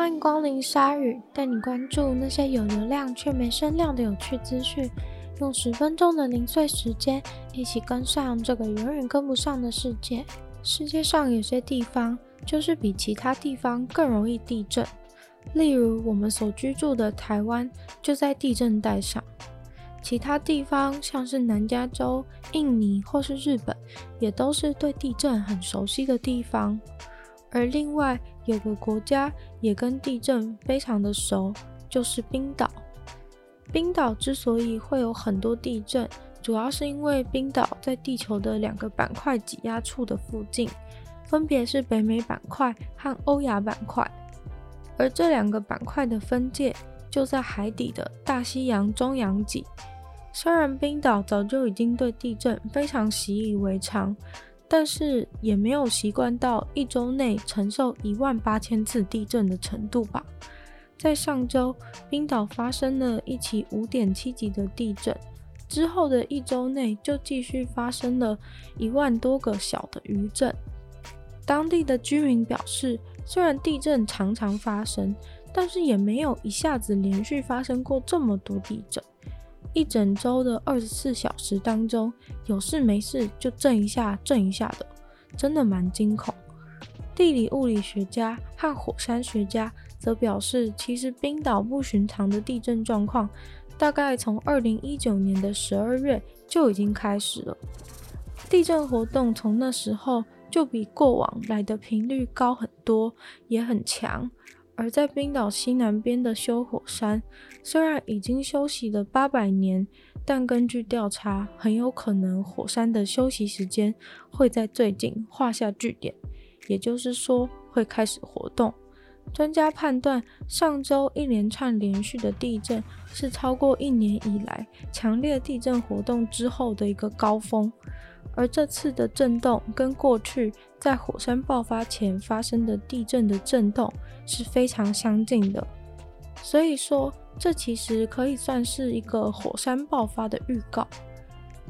欢迎光临鲨鱼，带你关注那些有流量却没声量的有趣资讯。用十分钟的零碎时间，一起跟上这个永远跟不上的世界。世界上有些地方就是比其他地方更容易地震，例如我们所居住的台湾就在地震带上。其他地方像是南加州、印尼或是日本，也都是对地震很熟悉的地方。而另外有个国家也跟地震非常的熟，就是冰岛。冰岛之所以会有很多地震，主要是因为冰岛在地球的两个板块挤压处的附近，分别是北美板块和欧亚板块。而这两个板块的分界就在海底的大西洋中央脊。虽然冰岛早就已经对地震非常习以为常。但是也没有习惯到一周内承受一万八千次地震的程度吧。在上周，冰岛发生了一起五点七级的地震，之后的一周内就继续发生了一万多个小的余震。当地的居民表示，虽然地震常常发生，但是也没有一下子连续发生过这么多地震。一整周的二十四小时当中，有事没事就震一下震一下的，真的蛮惊恐。地理物理学家和火山学家则表示，其实冰岛不寻常的地震状况，大概从二零一九年的十二月就已经开始了。地震活动从那时候就比过往来的频率高很多，也很强。而在冰岛西南边的休火山，虽然已经休息了八百年，但根据调查，很有可能火山的休息时间会在最近画下句点，也就是说会开始活动。专家判断，上周一连串连续的地震是超过一年以来强烈地震活动之后的一个高峰。而这次的震动跟过去在火山爆发前发生的地震的震动是非常相近的，所以说这其实可以算是一个火山爆发的预告。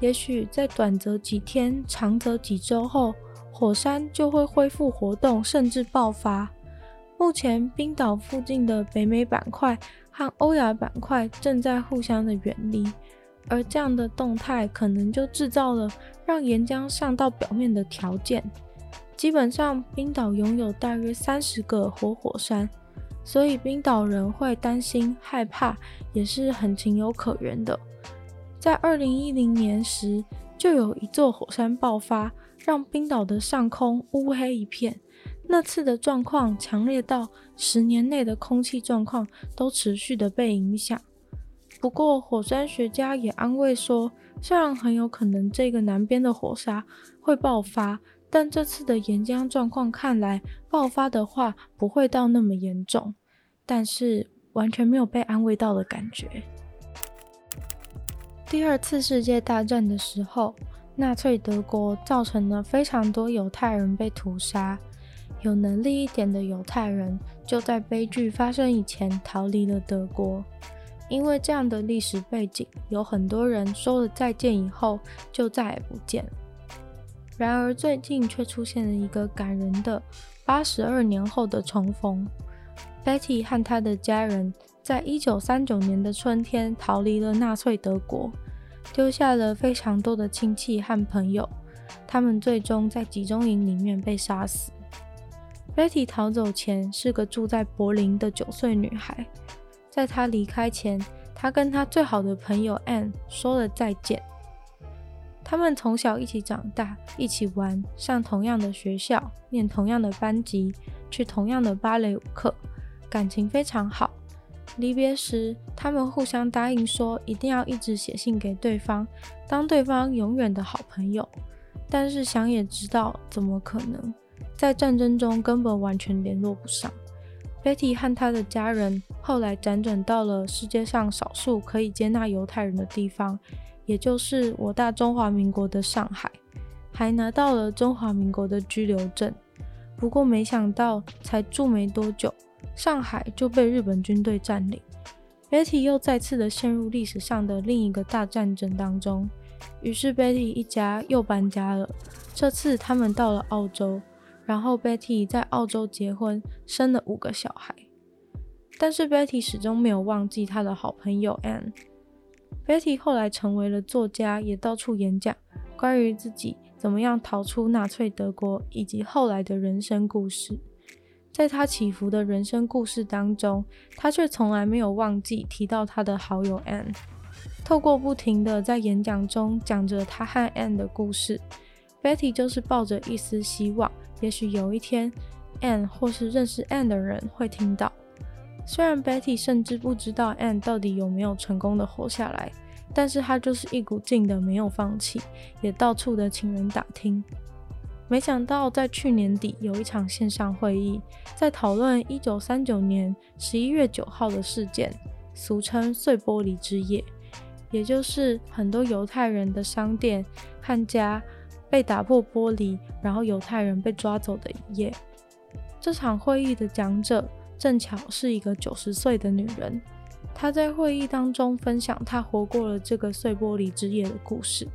也许在短则几天，长则几周后，火山就会恢复活动，甚至爆发。目前冰岛附近的北美板块和欧亚板块正在互相的远离。而这样的动态可能就制造了让岩浆上到表面的条件。基本上，冰岛拥有大约三十个活火山，所以冰岛人会担心、害怕，也是很情有可原的。在二零一零年时，就有一座火山爆发，让冰岛的上空乌黑一片。那次的状况强烈到十年内的空气状况都持续的被影响。不过，火山学家也安慰说，虽然很有可能这个南边的火山会爆发，但这次的岩浆状况看来，爆发的话不会到那么严重。但是完全没有被安慰到的感觉。第二次世界大战的时候，纳粹德国造成了非常多犹太人被屠杀，有能力一点的犹太人就在悲剧发生以前逃离了德国。因为这样的历史背景，有很多人说了再见以后就再也不见。然而最近却出现了一个感人的八十二年后的重逢。Betty 和她的家人在一九三九年的春天逃离了纳粹德国，丢下了非常多的亲戚和朋友。他们最终在集中营里面被杀死。Betty 逃走前是个住在柏林的九岁女孩。在她离开前，她跟她最好的朋友 Ann 说了再见。他们从小一起长大，一起玩，上同样的学校，念同样的班级，去同样的芭蕾舞课，感情非常好。离别时，他们互相答应说一定要一直写信给对方，当对方永远的好朋友。但是想也知道，怎么可能？在战争中根本完全联络不上。Betty 和他的家人后来辗转到了世界上少数可以接纳犹太人的地方，也就是我大中华民国的上海，还拿到了中华民国的居留证。不过没想到，才住没多久，上海就被日本军队占领，Betty 又再次的陷入历史上的另一个大战争当中。于是 Betty 一家又搬家了，这次他们到了澳洲。然后 Betty 在澳洲结婚，生了五个小孩。但是 Betty 始终没有忘记他的好朋友 Anne。Betty 后来成为了作家，也到处演讲，关于自己怎么样逃出纳粹德国以及后来的人生故事。在她起伏的人生故事当中，她却从来没有忘记提到她的好友 Anne。透过不停地在演讲中讲着她和 Anne 的故事，Betty 就是抱着一丝希望，也许有一天 Anne 或是认识 Anne 的人会听到。虽然 Betty 甚至不知道 Anne 到底有没有成功的活下来，但是她就是一股劲的没有放弃，也到处的请人打听。没想到在去年底有一场线上会议，在讨论1939年11月9号的事件，俗称碎玻璃之夜，也就是很多犹太人的商店和家被打破玻璃，然后犹太人被抓走的一夜。这场会议的讲者。正巧是一个九十岁的女人，她在会议当中分享她活过了这个碎玻璃之夜的故事。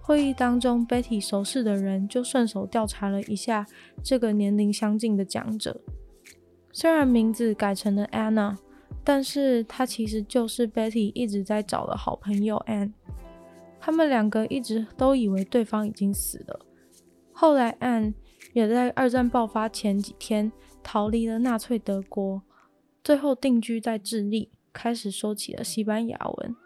会议当中，Betty 熟识的人就顺手调查了一下这个年龄相近的讲者。虽然名字改成了 Anna，但是她其实就是 Betty 一直在找的好朋友 Ann。他们两个一直都以为对方已经死了。后来安也在二战爆发前几天。逃离了纳粹德国，最后定居在智利，开始说起了西班牙文。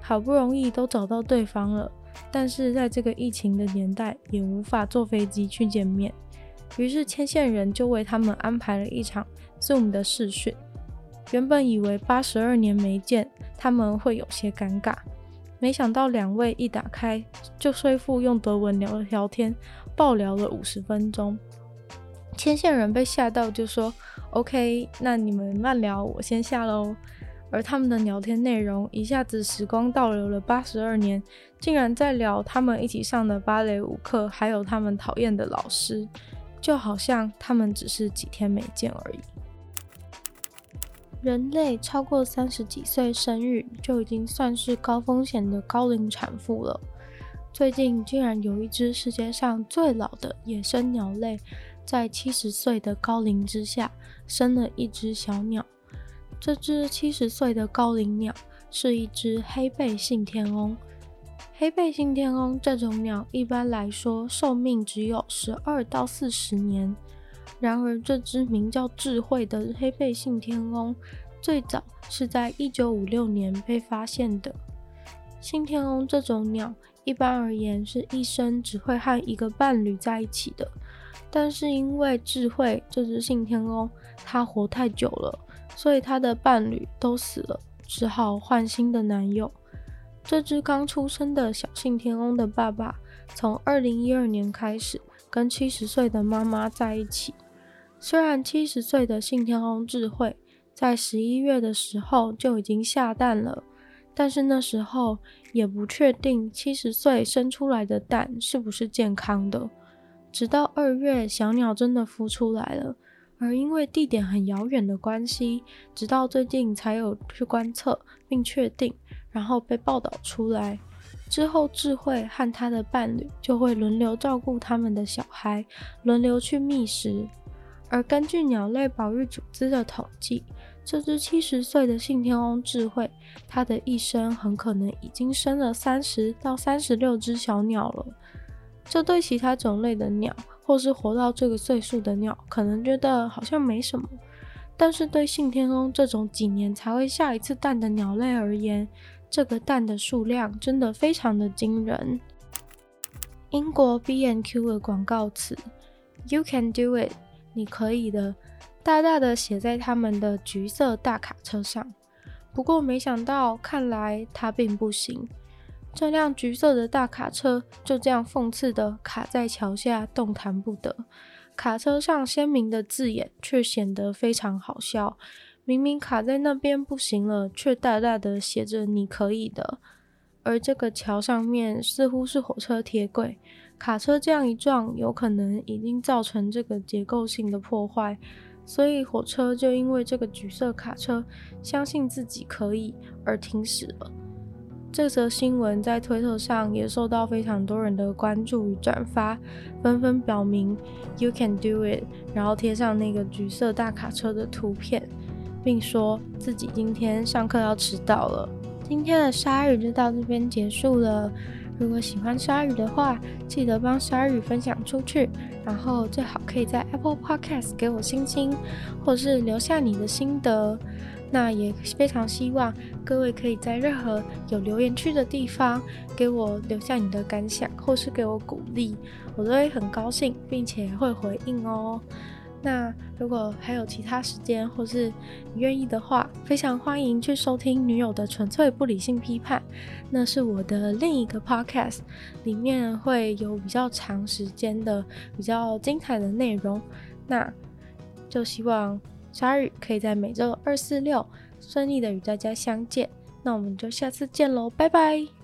好不容易都找到对方了，但是在这个疫情的年代，也无法坐飞机去见面。于是牵线人就为他们安排了一场 Zoom 的试训。原本以为八十二年没见，他们会有些尴尬，没想到两位一打开就说服用德文聊了聊天，爆聊了五十分钟。牵线人被吓到，就说：“OK，那你们慢聊，我先下喽。”而他们的聊天内容一下子时光倒流了八十二年，竟然在聊他们一起上的芭蕾舞课，还有他们讨厌的老师，就好像他们只是几天没见而已。人类超过三十几岁生育就已经算是高风险的高龄产妇了。最近竟然有一只世界上最老的野生鸟类。在七十岁的高龄之下，生了一只小鸟。这只七十岁的高龄鸟是一只黑背信天翁。黑背信天翁这种鸟一般来说寿命只有十二到四十年。然而，这只名叫智慧的黑背信天翁，最早是在一九五六年被发现的。信天翁这种鸟，一般而言是一生只会和一个伴侣在一起的。但是因为智慧这只信天翁，它活太久了，所以它的伴侣都死了，只好换新的男友。这只刚出生的小信天翁的爸爸，从二零一二年开始跟七十岁的妈妈在一起。虽然七十岁的信天翁智慧在十一月的时候就已经下蛋了，但是那时候也不确定七十岁生出来的蛋是不是健康的。直到二月，小鸟真的孵出来了，而因为地点很遥远的关系，直到最近才有去观测并确定，然后被报道出来。之后，智慧和他的伴侣就会轮流照顾他们的小孩，轮流去觅食。而根据鸟类保育组织的统计，这只七十岁的信天翁智慧，它的一生很可能已经生了三十到三十六只小鸟了。这对其他种类的鸟，或是活到这个岁数的鸟，可能觉得好像没什么，但是对信天翁这种几年才会下一次蛋的鸟类而言，这个蛋的数量真的非常的惊人。英国 B N Q 的广告词 “You can do it”，你可以的，大大的写在他们的橘色大卡车上。不过没想到，看来它并不行。这辆橘色的大卡车就这样讽刺的卡在桥下，动弹不得。卡车上鲜明的字眼却显得非常好笑。明明卡在那边不行了，却大大的写着“你可以的”。而这个桥上面似乎是火车铁轨，卡车这样一撞，有可能已经造成这个结构性的破坏，所以火车就因为这个橘色卡车相信自己可以而停驶了。这则新闻在推特上也受到非常多人的关注与转发，纷纷表明 “You can do it”，然后贴上那个橘色大卡车的图片。并说自己今天上课要迟到了。今天的鲨鱼就到这边结束了。如果喜欢鲨鱼的话，记得帮鲨鱼分享出去，然后最好可以在 Apple Podcast 给我星星，或是留下你的心得。那也非常希望各位可以在任何有留言区的地方给我留下你的感想，或是给我鼓励，我都会很高兴，并且会回应哦。那如果还有其他时间，或是你愿意的话，非常欢迎去收听《女友的纯粹不理性批判》，那是我的另一个 podcast，里面会有比较长时间的、比较精彩的内容。那就希望鲨鱼可以在每周二、四、六顺利的与大家相见。那我们就下次见喽，拜拜。